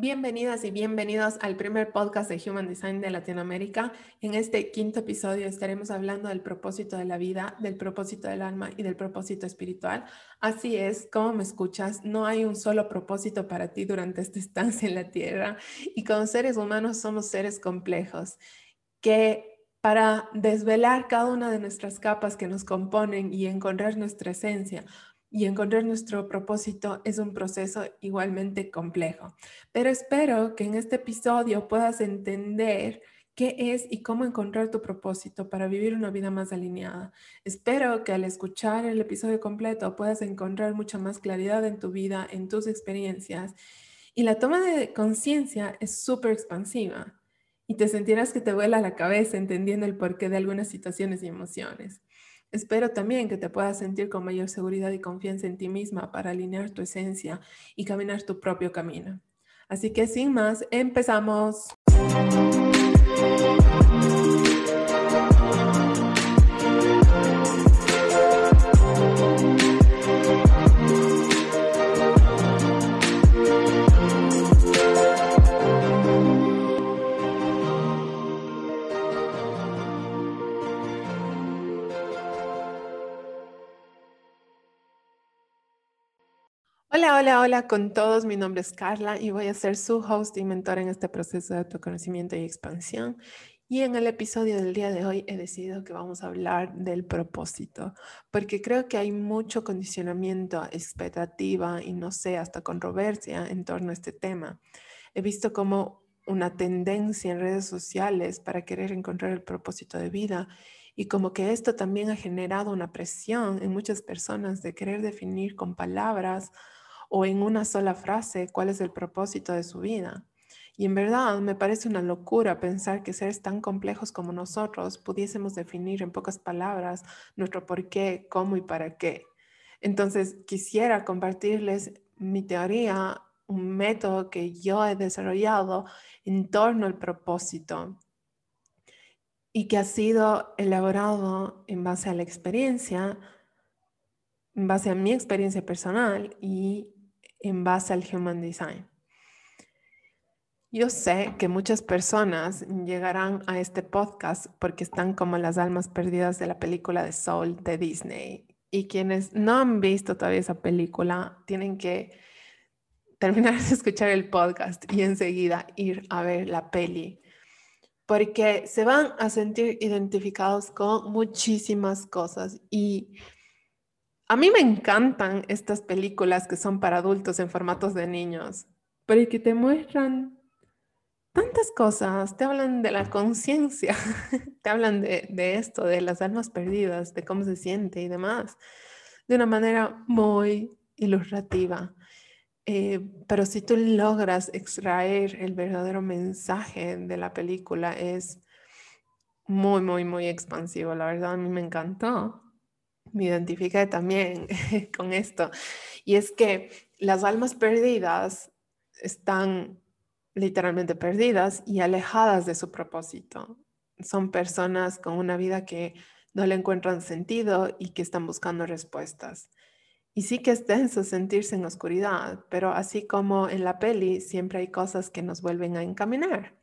Bienvenidas y bienvenidos al primer podcast de Human Design de Latinoamérica. En este quinto episodio estaremos hablando del propósito de la vida, del propósito del alma y del propósito espiritual. Así es, como me escuchas, no hay un solo propósito para ti durante esta estancia en la Tierra y como seres humanos somos seres complejos que para desvelar cada una de nuestras capas que nos componen y encontrar nuestra esencia, y encontrar nuestro propósito es un proceso igualmente complejo. Pero espero que en este episodio puedas entender qué es y cómo encontrar tu propósito para vivir una vida más alineada. Espero que al escuchar el episodio completo puedas encontrar mucha más claridad en tu vida, en tus experiencias. Y la toma de conciencia es súper expansiva y te sentirás que te vuela la cabeza entendiendo el porqué de algunas situaciones y emociones. Espero también que te puedas sentir con mayor seguridad y confianza en ti misma para alinear tu esencia y caminar tu propio camino. Así que sin más, empezamos. Hola, hola, hola con todos. Mi nombre es Carla y voy a ser su host y mentor en este proceso de autoconocimiento y expansión. Y en el episodio del día de hoy he decidido que vamos a hablar del propósito, porque creo que hay mucho condicionamiento, expectativa y no sé, hasta controversia en torno a este tema. He visto como una tendencia en redes sociales para querer encontrar el propósito de vida y como que esto también ha generado una presión en muchas personas de querer definir con palabras o en una sola frase cuál es el propósito de su vida. Y en verdad me parece una locura pensar que seres tan complejos como nosotros pudiésemos definir en pocas palabras nuestro por qué, cómo y para qué. Entonces quisiera compartirles mi teoría, un método que yo he desarrollado en torno al propósito y que ha sido elaborado en base a la experiencia, en base a mi experiencia personal y en base al Human Design. Yo sé que muchas personas llegarán a este podcast porque están como las almas perdidas de la película de Soul de Disney. Y quienes no han visto todavía esa película tienen que terminar de escuchar el podcast y enseguida ir a ver la peli. Porque se van a sentir identificados con muchísimas cosas y a mí me encantan estas películas que son para adultos en formatos de niños, pero que te muestran tantas cosas, te hablan de la conciencia, te hablan de, esto, de las almas perdidas, de cómo se siente y demás, de una manera muy ilustrativa. Eh, pero si tú logras extraer el verdadero mensaje de la película, es muy, muy, muy expansivo. La verdad, a mí me encantó me identifiqué también con esto. Y es que las almas perdidas están literalmente perdidas y alejadas de su propósito. Son personas con una vida que no le encuentran sentido y que están buscando respuestas. Y sí que es denso sentirse en oscuridad, pero así como en la peli, siempre hay cosas que nos vuelven a encaminar.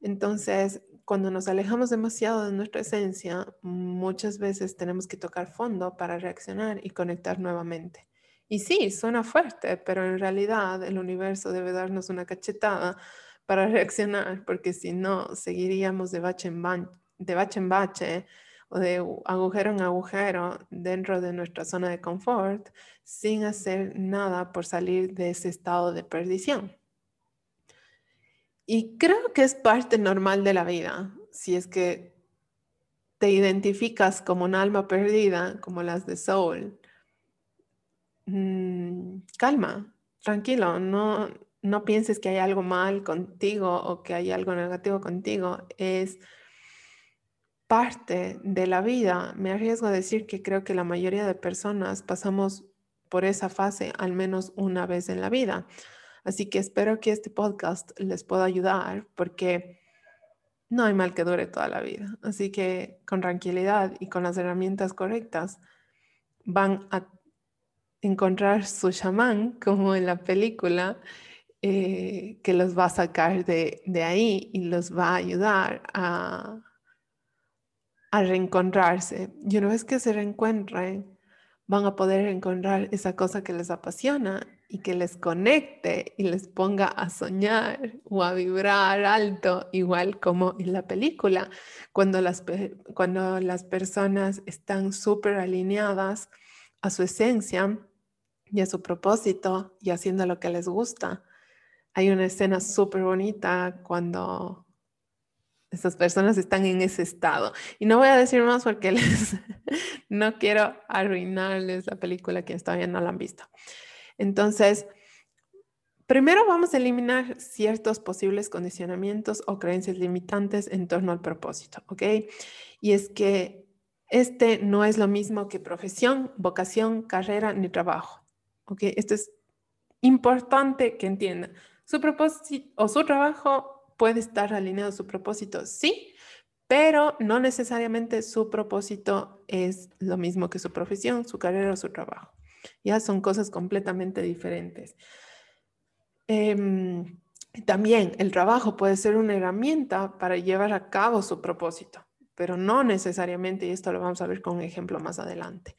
Entonces, cuando nos alejamos demasiado de nuestra esencia, muchas veces tenemos que tocar fondo para reaccionar y conectar nuevamente. Y sí, suena fuerte, pero en realidad el universo debe darnos una cachetada para reaccionar, porque si no, seguiríamos de bache en, de bache, en bache o de agujero en agujero dentro de nuestra zona de confort sin hacer nada por salir de ese estado de perdición. Y creo que es parte normal de la vida, si es que te identificas como un alma perdida, como las de Soul. Mm, calma, tranquilo, no, no pienses que hay algo mal contigo o que hay algo negativo contigo. Es parte de la vida. Me arriesgo a decir que creo que la mayoría de personas pasamos por esa fase al menos una vez en la vida. Así que espero que este podcast les pueda ayudar porque no hay mal que dure toda la vida. Así que con tranquilidad y con las herramientas correctas van a encontrar su chamán, como en la película, eh, que los va a sacar de, de, ahí y los va a ayudar a, a reencontrarse. Y una vez que se reencuentren, van a poder encontrar esa cosa que les apasiona y que les conecte y les ponga a soñar o a vibrar alto, igual como en la película, cuando las, cuando las personas están súper alineadas a su esencia y a su propósito y haciendo lo que les gusta. Hay una escena súper bonita cuando esas personas están en ese estado. Y no voy a decir más porque les, no quiero arruinarles la película quienes todavía no la han visto. Entonces, primero vamos a eliminar ciertos posibles condicionamientos o creencias limitantes en torno al propósito, ¿ok? Y es que este no es lo mismo que profesión, vocación, carrera ni trabajo, ¿ok? Esto es importante que entiendan. Su propósito o su trabajo puede estar alineado a su propósito, sí, pero no necesariamente su propósito es lo mismo que su profesión, su carrera o su trabajo. Ya son cosas completamente diferentes. Em, también el trabajo puede ser una herramienta para llevar a cabo su propósito, pero no necesariamente, y esto lo vamos a ver con un ejemplo más adelante.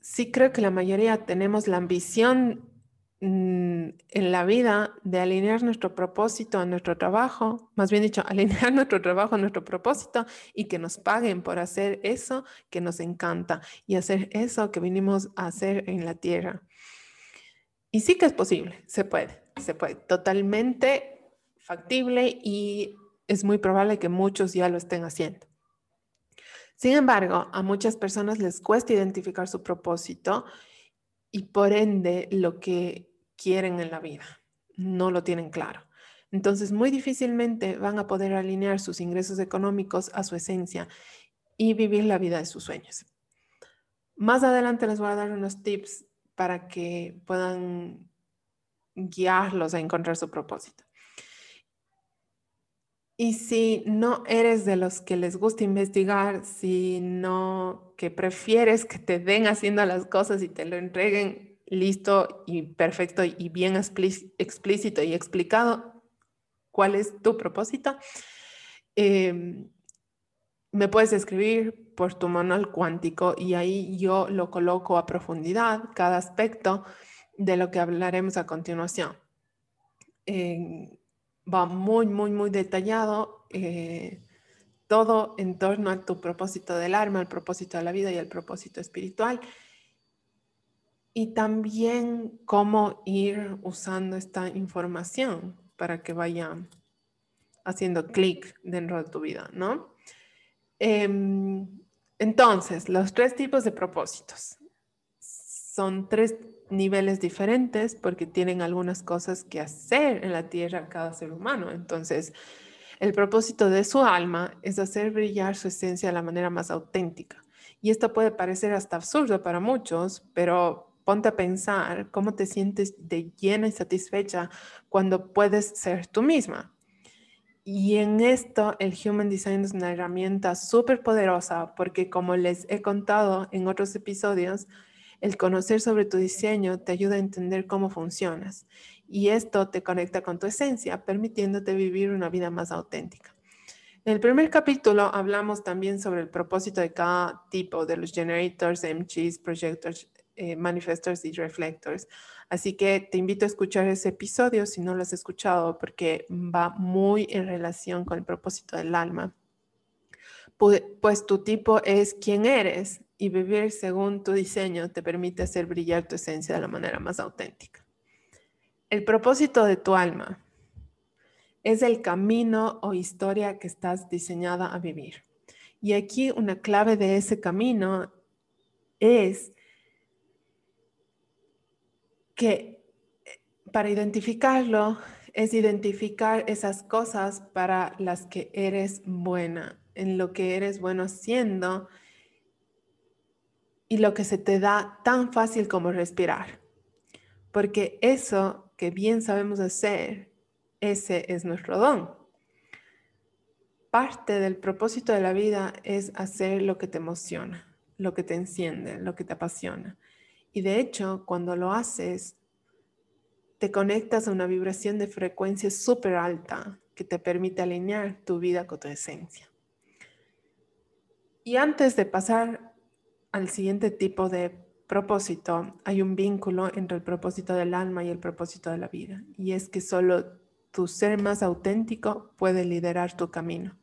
Sí creo que la mayoría tenemos la ambición en la vida de alinear nuestro propósito a nuestro trabajo, más bien dicho, alinear nuestro trabajo a nuestro propósito y que nos paguen por hacer eso que nos encanta y hacer eso que vinimos a hacer en la tierra. Y sí que es posible, se puede, se puede, totalmente factible y es muy probable que muchos ya lo estén haciendo. Sin embargo, a muchas personas les cuesta identificar su propósito y por ende lo que quieren en la vida, no lo tienen claro. Entonces, muy difícilmente van a poder alinear sus ingresos económicos a su esencia y vivir la vida de sus sueños. Más adelante les voy a dar unos tips para que puedan guiarlos a encontrar su propósito. Y si no eres de los que les gusta investigar, si no que prefieres que te den haciendo las cosas y te lo entreguen listo y perfecto y bien explícito y explicado cuál es tu propósito, em, me puedes escribir por tu manual cuántico y ahí yo lo coloco a profundidad, cada aspecto de lo que hablaremos a continuación. va muy, muy, muy detallado eh, todo en torno a tu propósito del alma, el propósito de la vida y el propósito espiritual y también cómo ir usando esta información para que vaya haciendo clic dentro de tu vida, ¿no? Em, entonces, los tres tipos de propósitos son tres niveles diferentes porque tienen algunas cosas que hacer en la tierra cada ser humano. Entonces, el propósito de su alma es hacer brillar su esencia de la manera más auténtica. Y esto puede parecer hasta absurdo para muchos, pero ponte a pensar cómo te sientes de llena y satisfecha cuando puedes ser tú misma. Y en esto el Human Design es una herramienta súper poderosa porque como les he contado en otros episodios, el conocer sobre tu diseño te ayuda a entender cómo funcionas y esto te conecta con tu esencia, permitiéndote vivir una vida más auténtica. En el primer capítulo hablamos también sobre el propósito de cada tipo de los generators, MGs, projectors, eh, manifestors y reflectors. Así que te invito a escuchar ese episodio si no lo has escuchado porque va muy en relación con el propósito del alma. Pues tu tipo es quien eres y vivir según tu diseño te permite hacer brillar tu esencia de la manera más auténtica. El propósito de tu alma es el camino o historia que estás diseñada a vivir. Y aquí una clave de ese camino es que eh, para identificarlo es identificar esas cosas para las que eres buena, en lo que eres bueno haciendo y lo que se te da tan fácil como respirar. Porque eso que bien sabemos hacer, ese es nuestro don. Parte del propósito de la vida es hacer lo que te emociona, lo que te enciende, lo que te apasiona. Y de hecho, cuando lo haces, te conectas a una vibración de frecuencia súper alta que te permite alinear tu vida con tu esencia. Y antes de pasar al siguiente tipo de propósito, hay un vínculo entre el propósito del alma y el propósito de la vida. Y es que solo tu ser más auténtico puede liderar tu camino.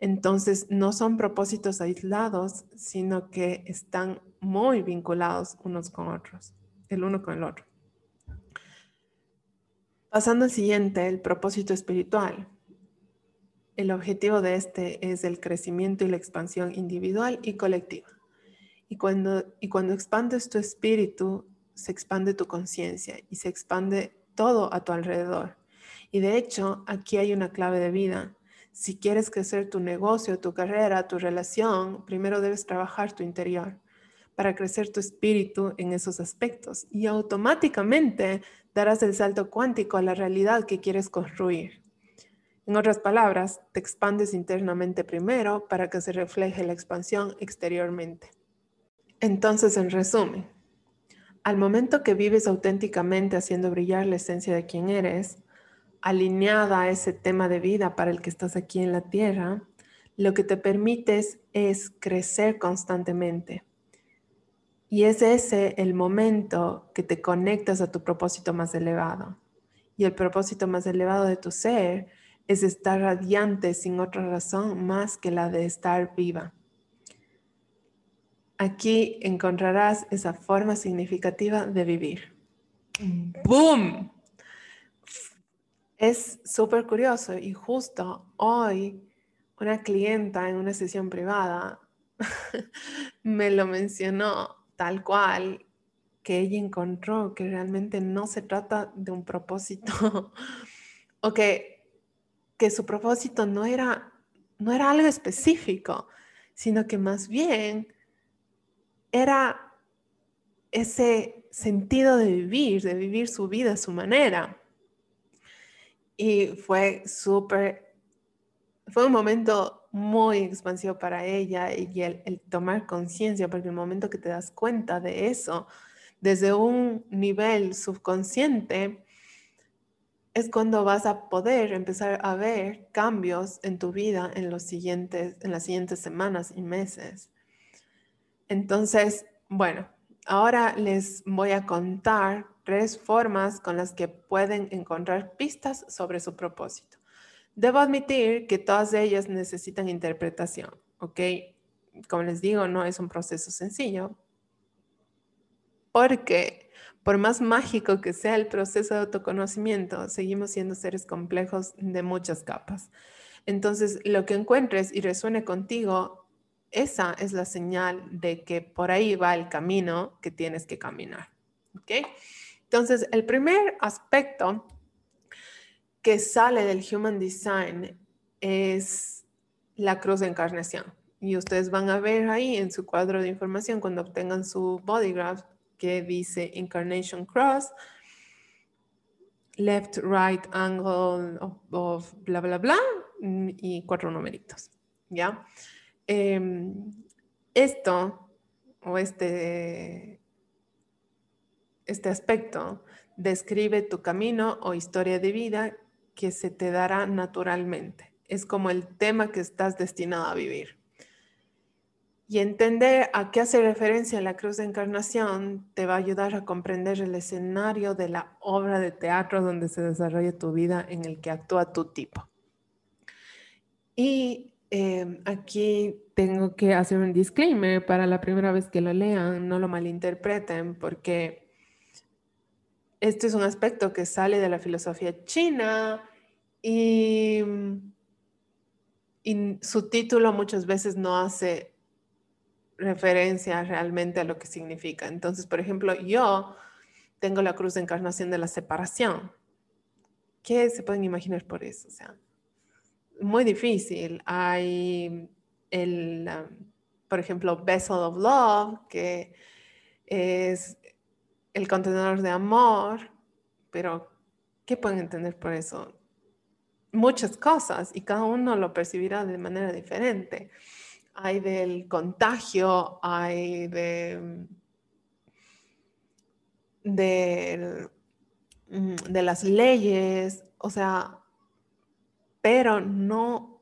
Entonces, no son propósitos aislados, sino que están muy vinculados unos con otros, el uno con el otro. Pasando al siguiente, el propósito espiritual. El objetivo de este es el crecimiento y la expansión individual y colectiva. Y cuando, y cuando expandes tu espíritu, se expande tu conciencia y se expande todo a tu alrededor. Y de hecho, aquí hay una clave de vida si quieres crecer tu negocio, tu carrera, tu relación, primero debes trabajar tu interior para crecer tu espíritu en esos aspectos y automáticamente darás el salto cuántico a la realidad que quieres construir. En otras palabras, te expandes internamente primero para que se refleje la expansión exteriormente. Entonces, en resumen, al momento que vives auténticamente haciendo brillar la esencia de quien eres, alineada a ese tema de vida para el que estás aquí en la tierra, lo que te permites es crecer constantemente. Y es ese el momento que te conectas a tu propósito más elevado. Y el propósito más elevado de tu ser es estar radiante sin otra razón más que la de estar viva. Aquí encontrarás esa forma significativa de vivir. ¡Boom! Es súper curioso y justo hoy una clienta en una sesión privada me lo mencionó tal cual que ella encontró que realmente no se trata de un propósito o que, que su propósito no era, no era algo específico, sino que más bien era ese sentido de vivir, de vivir su vida a su manera. Y fue súper, fue un momento muy expansivo para ella y el, tomar conciencia, porque el momento que te das cuenta de eso, desde un nivel subconsciente, es cuando vas a poder empezar a ver cambios en tu vida en, los siguientes, en las siguientes semanas y meses. Entonces, bueno, ahora les voy a contar tres formas con las que pueden encontrar pistas sobre su propósito. Debo admitir que todas ellas necesitan interpretación, ¿ok? Como les digo, no es un proceso sencillo, porque por más mágico que sea el proceso de autoconocimiento, seguimos siendo seres complejos de muchas capas. Entonces, lo que encuentres y resuene contigo, esa es la señal de que por ahí va el camino que tienes que caminar. ¿Ok? Entonces, el primer aspecto que sale del Human Design es la cruz de encarnación. Y ustedes van a ver ahí en su cuadro de información cuando obtengan su bodygraph que dice Incarnation Cross, left, right, angle of, bla, bla, bla, y cuatro numeritos. ¿Ya? Em, esto o este este aspecto describe tu camino o historia de vida que se te dará naturalmente. Es como el tema que estás destinado a vivir. Y entender a qué hace referencia la cruz de encarnación te va a ayudar a comprender el escenario de la obra de teatro donde se desarrolla tu vida en el que actúa tu tipo. Y eh, aquí tengo que hacer un disclaimer para la primera vez que lo lean, no lo malinterpreten, porque este es un aspecto que sale de la filosofía china y, su título muchas veces no hace referencia realmente a lo que significa. Entonces, por ejemplo, yo tengo la cruz de encarnación de la separación. ¿Qué se pueden imaginar por eso? O sea, muy difícil. Hay el, um, por ejemplo, Vessel of Love, que es el contenedor de amor, pero ¿qué pueden entender por eso? Muchas cosas y cada uno lo percibirá de manera diferente. Hay del contagio, hay de, mm, de las leyes, o sea, pero no,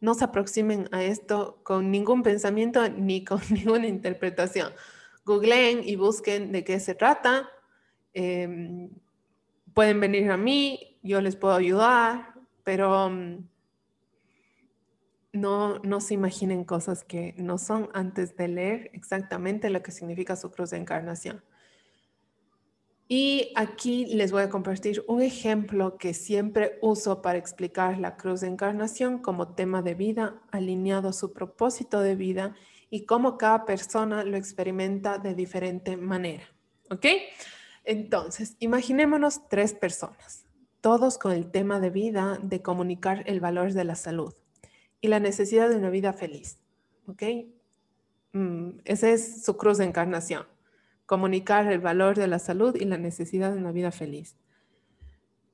no se aproximen a esto con ningún pensamiento ni con ninguna interpretación. Googleen y busquen de qué se trata. Em, pueden venir a mí, yo les puedo ayudar, pero mm, no, no se imaginen cosas que no son antes de leer exactamente lo que significa su cruz de encarnación. Y aquí les voy a compartir un ejemplo que siempre uso para explicar la cruz de encarnación como tema de vida alineado su propósito de vida y cómo cada persona lo experimenta de diferente manera. ¿Ok? Entonces, imaginémonos tres personas, todos con el tema de vida de comunicar el valor de la salud y la necesidad de una vida feliz. ¿Ok? Mm, esa es su cruz de encarnación. Comunicar el valor de la salud y la necesidad de una vida feliz.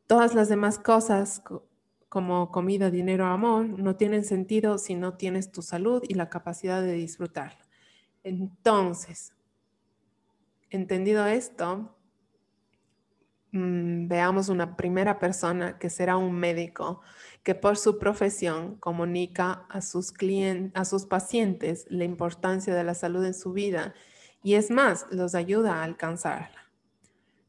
Todas las demás cosas como comida, dinero, amor, no tienen sentido si no tienes tu salud y la capacidad de disfrutarla. Entonces, entendido esto, mm, veamos una primera persona que será un médico que por su profesión comunica a sus clientes, a sus pacientes la importancia de la salud en su vida y es más, los ayuda a alcanzarla.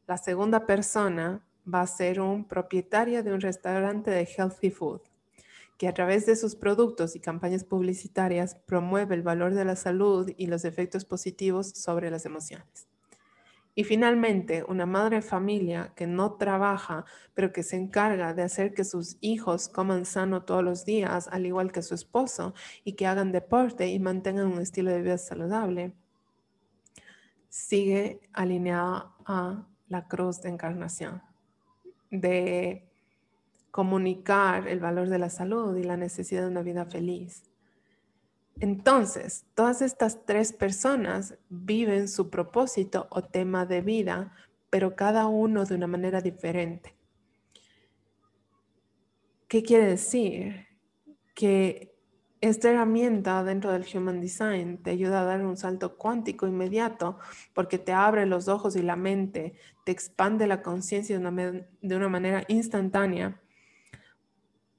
La segunda persona va a ser un propietario de un restaurante de healthy food que a través de sus productos y campañas publicitarias promueve el valor de la salud y los efectos positivos sobre las emociones. Y finalmente, una madre de familia que no trabaja, pero que se encarga de hacer que sus hijos coman sano todos los días, al igual que su esposo, y que hagan deporte y mantengan un estilo de vida saludable, sigue alineada a la cruz de encarnación, de comunicar el valor de la salud y la necesidad de una vida feliz. Entonces, todas estas tres personas viven su propósito o tema de vida, pero cada uno de una manera diferente. ¿Qué quiere decir? Que esta herramienta dentro del Human Design te ayuda a dar un salto cuántico inmediato porque te abre los ojos y la mente, te expande la conciencia de, una, manera instantánea.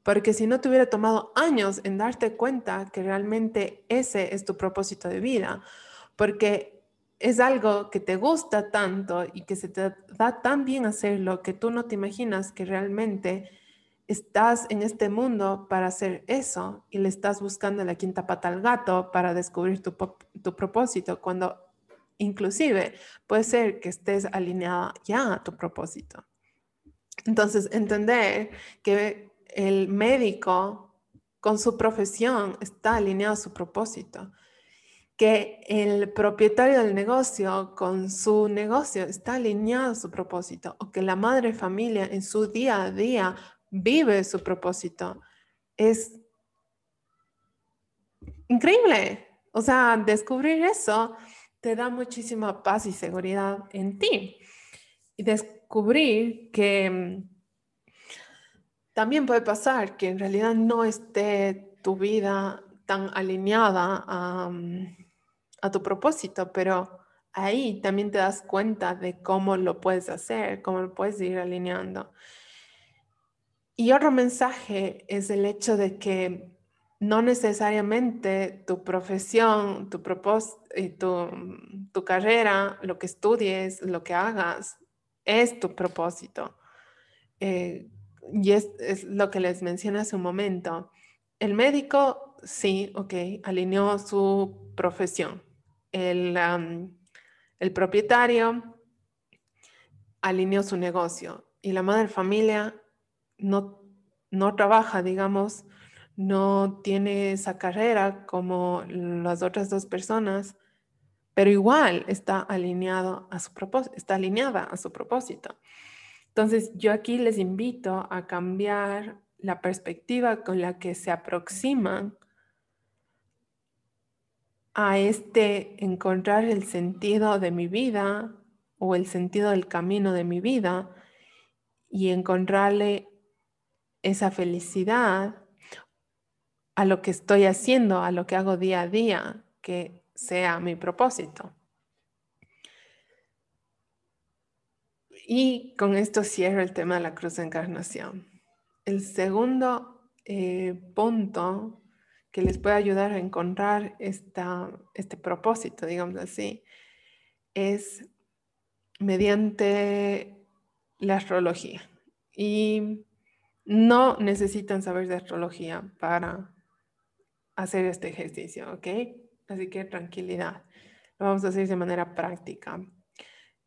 Porque si no te hubiera tomado años en darte cuenta que realmente ese es tu propósito de vida, porque es algo que te gusta tanto y que se te da tan bien hacerlo que tú no te imaginas que realmente estás en este mundo para hacer eso y le estás buscando la quinta pata al gato para descubrir tu, tu propósito, cuando inclusive puede ser que estés alineada ya a tu propósito. Entonces, entender que el médico con su profesión está alineado a su propósito, que el propietario del negocio con su negocio está alineado a su propósito, o que la madre familia en su día a día vive su propósito. Es increíble. O sea, descubrir eso te da muchísima paz y seguridad en ti. Y descubrir que también puede pasar que en realidad no esté tu vida tan alineada mm, a, tu propósito, pero ahí también te das cuenta de cómo lo puedes hacer, cómo lo puedes ir alineando. Y otro mensaje es el hecho de que no necesariamente tu profesión, tu propósito, tu, tu carrera, lo que estudies, lo que hagas, es tu propósito. Eh, y es, lo que les mencioné hace un momento. El médico, sí, ok, alineó su profesión. El, el propietario alineó su negocio. Y la madre familia no, no trabaja, digamos, no tiene esa carrera como las otras dos personas, pero igual está alineado a su está alineada a su propósito. Entonces, yo aquí les invito a cambiar la perspectiva con la que se aproximan a este encontrar el sentido de mi vida o el sentido del camino de mi vida y encontrarle esa felicidad a lo que estoy haciendo, a lo que hago día a día, que sea mi propósito. Y con esto cierro el tema de la cruz de encarnación. El segundo eh, punto que les puede ayudar a encontrar esta, este propósito, digamos así, es mediante la astrología. Y no necesitan saber de astrología para hacer este ejercicio, ¿ok? Así que tranquilidad. Lo vamos a hacer de manera práctica.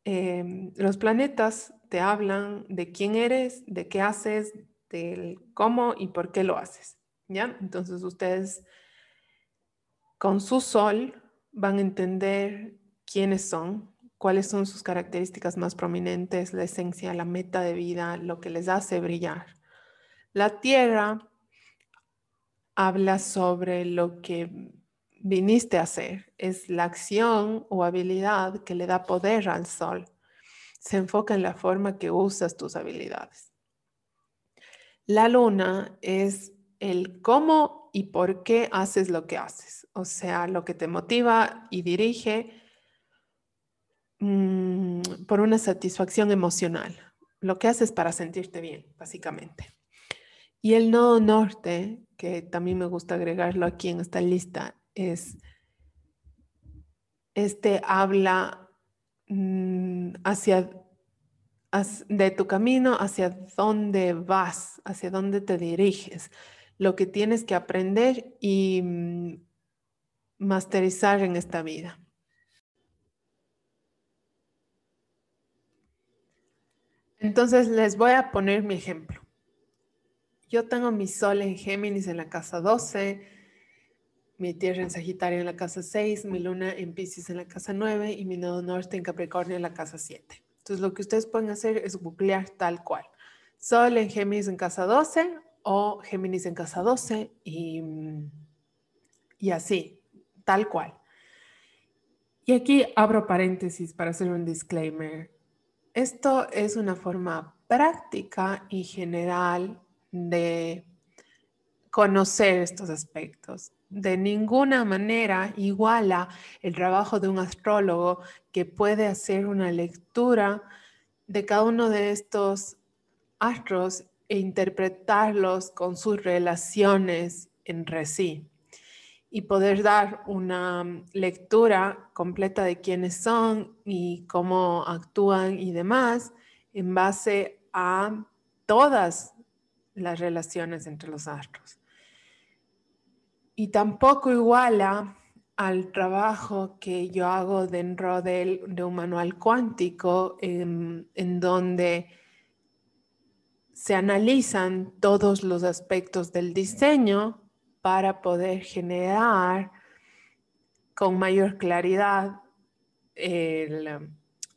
Em, los planetas te hablan de quién eres, de qué haces, del cómo y por qué lo haces. ¿Ya? Entonces ustedes con su sol van a entender quiénes son, cuáles son sus características más prominentes, la esencia, la meta de vida, lo que les hace brillar. La tierra habla sobre lo que viniste a hacer, es la acción o habilidad que le da poder al sol. Se enfoca en la forma que usas tus habilidades. La luna es el cómo y por qué haces lo que haces, o sea, lo que te motiva y dirige Mm, por una satisfacción emocional. Lo que haces para sentirte bien, básicamente. Y el nodo norte, que también me gusta agregarlo aquí en esta lista, es este habla mm, hacia de tu camino hacia dónde vas, hacia dónde te diriges, lo que tienes que aprender y mm, masterizar en esta vida. Entonces les voy a poner mi ejemplo. Yo tengo mi sol en Géminis en la casa 12, mi tierra en Sagitario en la casa 6, mi luna en Pisces en la casa 9 y mi nodo norte en Capricornio en la casa 7. Entonces lo que ustedes pueden hacer es googlear tal cual. Sol en Géminis en casa 12 o Géminis en casa 12 y, y así, tal cual. Y aquí abro paréntesis para hacer un disclaimer. Esto es una forma práctica y general de conocer estos aspectos. De ninguna manera iguala el trabajo de un astrólogo que puede hacer una lectura de cada uno de estos astros e interpretarlos con sus relaciones entre sí y poder dar una lectura completa de quiénes son y cómo actúan y demás en base a todas las relaciones entre los astros. Y tampoco iguala al trabajo que yo hago dentro de, de un manual cuántico en, donde se analizan todos los aspectos del diseño para poder generar con mayor claridad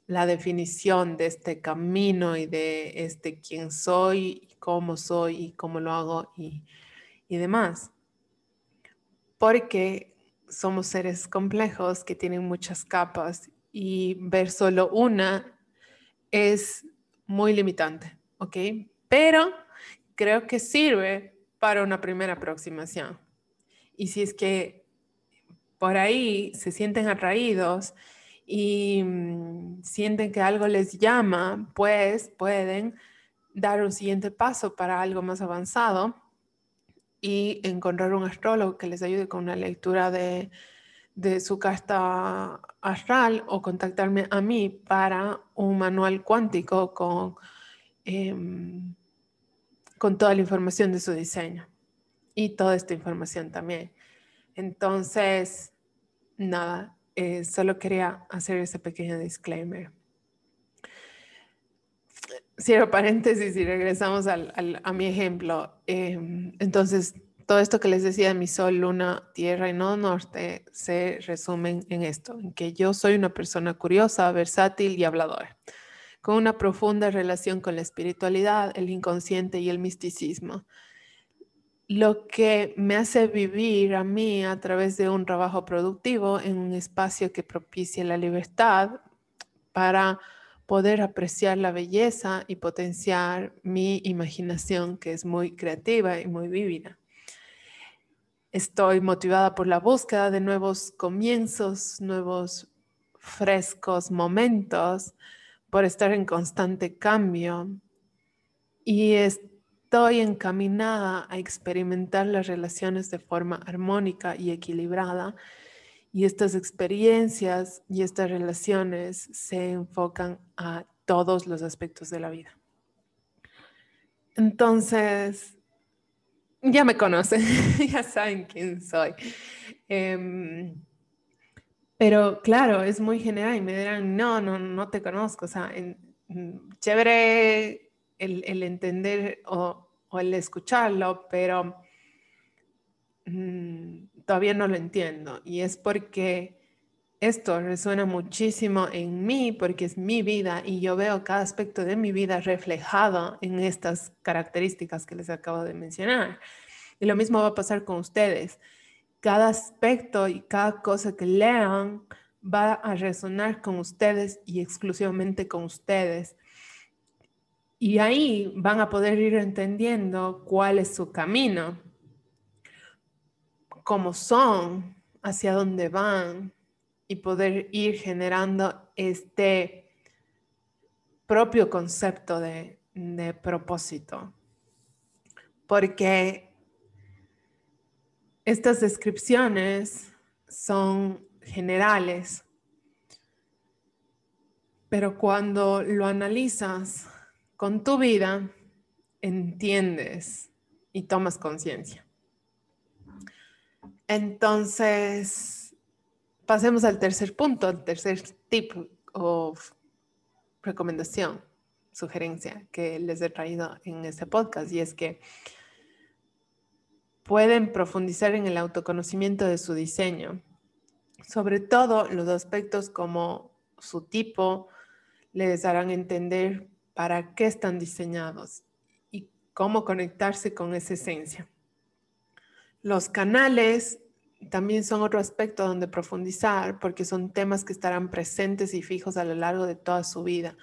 la definición de este camino y de este quién soy, cómo soy y cómo lo hago y, y demás. Porque somos seres complejos que tienen muchas capas y ver solo una es muy limitante, ¿ok? Pero creo que sirve para una primera aproximación. Y si es que por ahí se sienten atraídos y mm, sienten que algo les llama, pues pueden dar un siguiente paso para algo más avanzado y encontrar un astrólogo que les ayude con una lectura de, su carta astral o contactarme a mí para un manual cuántico con... Em, con toda la información de su diseño y toda esta información también. Entonces, nada, eh, solo quería hacer ese pequeño disclaimer. Cierro paréntesis y regresamos a mi ejemplo. Em, entonces, todo esto que les decía, mi sol, luna, tierra y no norte, se resumen en esto, en que yo soy una persona curiosa, versátil y habladora con una profunda relación con la espiritualidad, el inconsciente y el misticismo. Lo que me hace vivir a mí a través de un trabajo productivo en un espacio que propicie la libertad para poder apreciar la belleza y potenciar mi imaginación, que es muy creativa y muy vívida. Estoy motivada por la búsqueda de nuevos comienzos, nuevos frescos momentos por estar en constante cambio y estoy encaminada a experimentar las relaciones de forma armónica y equilibrada y estas experiencias y estas relaciones se enfocan a todos los aspectos de la vida. Entonces, ya me conocen, ya saben quién soy. Em, pero claro, es muy general y me dirán, no, no, no te conozco. O sea, chévere el, entender o, el escucharlo, pero mm, todavía no lo entiendo. Y es porque esto resuena muchísimo en mí, porque es mi vida y yo veo cada aspecto de mi vida reflejado en estas características que les acabo de mencionar. Y lo mismo va a pasar con ustedes cada aspecto y cada cosa que lean va a resonar con ustedes y exclusivamente con ustedes. Y ahí van a poder ir entendiendo cuál es su camino, cómo son, hacia dónde van y poder ir generando este propio concepto de, de propósito. Porque estas descripciones son generales, pero cuando lo analizas con tu vida, entiendes y tomas conciencia. Entonces, pasemos al tercer punto, al tercer tip o recomendación, sugerencia que les he traído en este podcast, y es que pueden profundizar en el autoconocimiento de su diseño, sobre todo los aspectos como su tipo les harán entender para qué están diseñados y cómo conectarse con esa esencia. Los canales también son otro aspecto donde profundizar porque son temas que estarán presentes y fijos a lo largo de toda su vida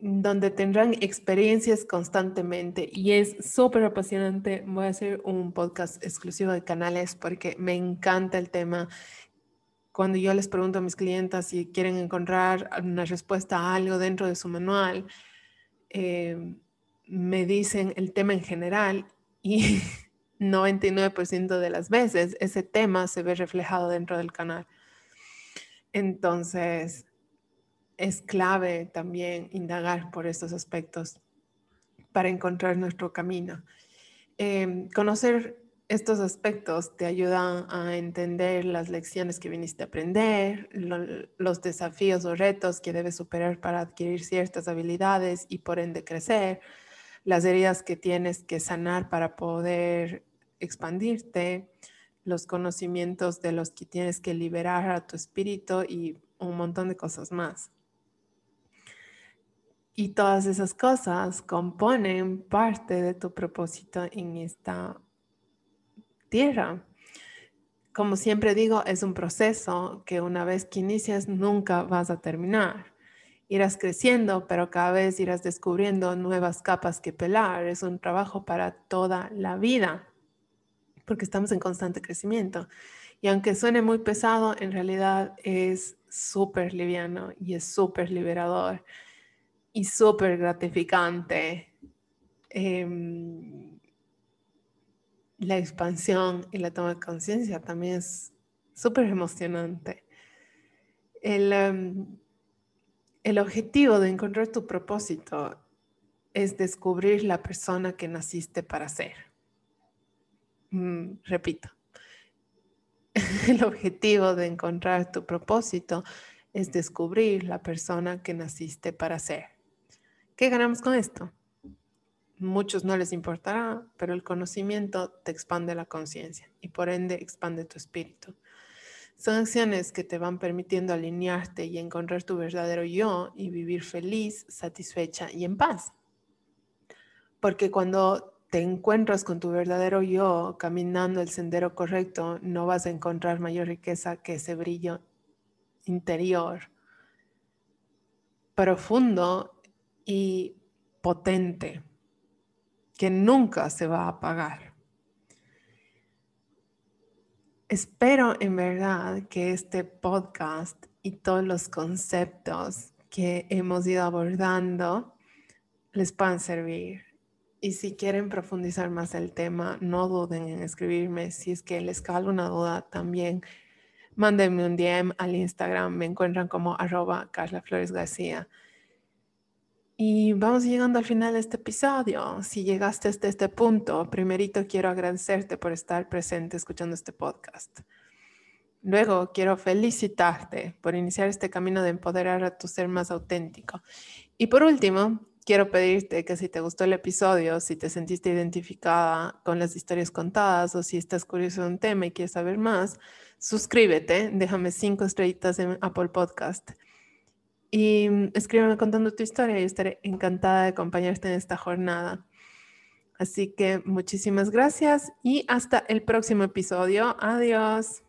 donde tendrán experiencias constantemente y es súper apasionante. Voy a hacer un podcast exclusivo de canales porque me encanta el tema. Cuando yo les pregunto a mis clientes si quieren encontrar una respuesta a algo dentro de su manual, eh, me dicen el tema en general y 99% de las veces ese tema se ve reflejado dentro del canal. Entonces, es clave también indagar por estos aspectos para encontrar nuestro camino. Em, conocer estos aspectos te ayudan a entender las lecciones que viniste a aprender, los desafíos o retos que debes superar para adquirir ciertas habilidades y por ende crecer, las heridas que tienes que sanar para poder expandirte, los conocimientos de los que tienes que liberar a tu espíritu y un montón de cosas más. Y todas esas cosas componen parte de tu propósito en esta tierra. Como siempre digo, es un proceso que una vez que inicias nunca vas a terminar. Irás creciendo, pero cada vez irás descubriendo nuevas capas que pelar. Es un trabajo para toda la vida, porque estamos en constante crecimiento. Y aunque suene muy pesado, en realidad es súper liviano y es súper liberador y súper gratificante. Em, la expansión y la toma de conciencia también es súper emocionante. El, em, el objetivo de encontrar tu propósito es descubrir la persona que naciste para ser. Mm, repito, el objetivo de encontrar tu propósito es descubrir la persona que naciste para ser. ¿Qué ganamos con esto? Muchos no les importará, pero el conocimiento te expande la conciencia y por ende expande tu espíritu. Son acciones que te van permitiendo alinearte y encontrar tu verdadero yo y vivir feliz, satisfecha y en paz. Porque cuando te encuentras con tu verdadero yo caminando el sendero correcto, no vas a encontrar mayor riqueza que ese brillo interior profundo y potente que nunca se va a apagar. Espero en verdad que este podcast y todos los conceptos que hemos ido abordando les puedan servir. Y si quieren profundizar más el tema, no duden en escribirme. Si es que les cae alguna duda, también mándenme un DM al Instagram. Me encuentran como arroba Carla Flores García. Y vamos llegando al final de este episodio. Si llegaste hasta este punto, primerito quiero agradecerte por estar presente escuchando este podcast. Luego quiero felicitarte por iniciar este camino de empoderar a tu ser más auténtico. Y por último, quiero pedirte que si te gustó el episodio, si te sentiste identificada con las historias contadas o si estás curioso de un tema y quieres saber más, suscríbete, déjame cinco estrellitas en Apple Podcast y mm, escríbeme contando tu historia y estaré encantada de acompañarte en esta jornada. Así que muchísimas gracias y hasta el próximo episodio. Adiós.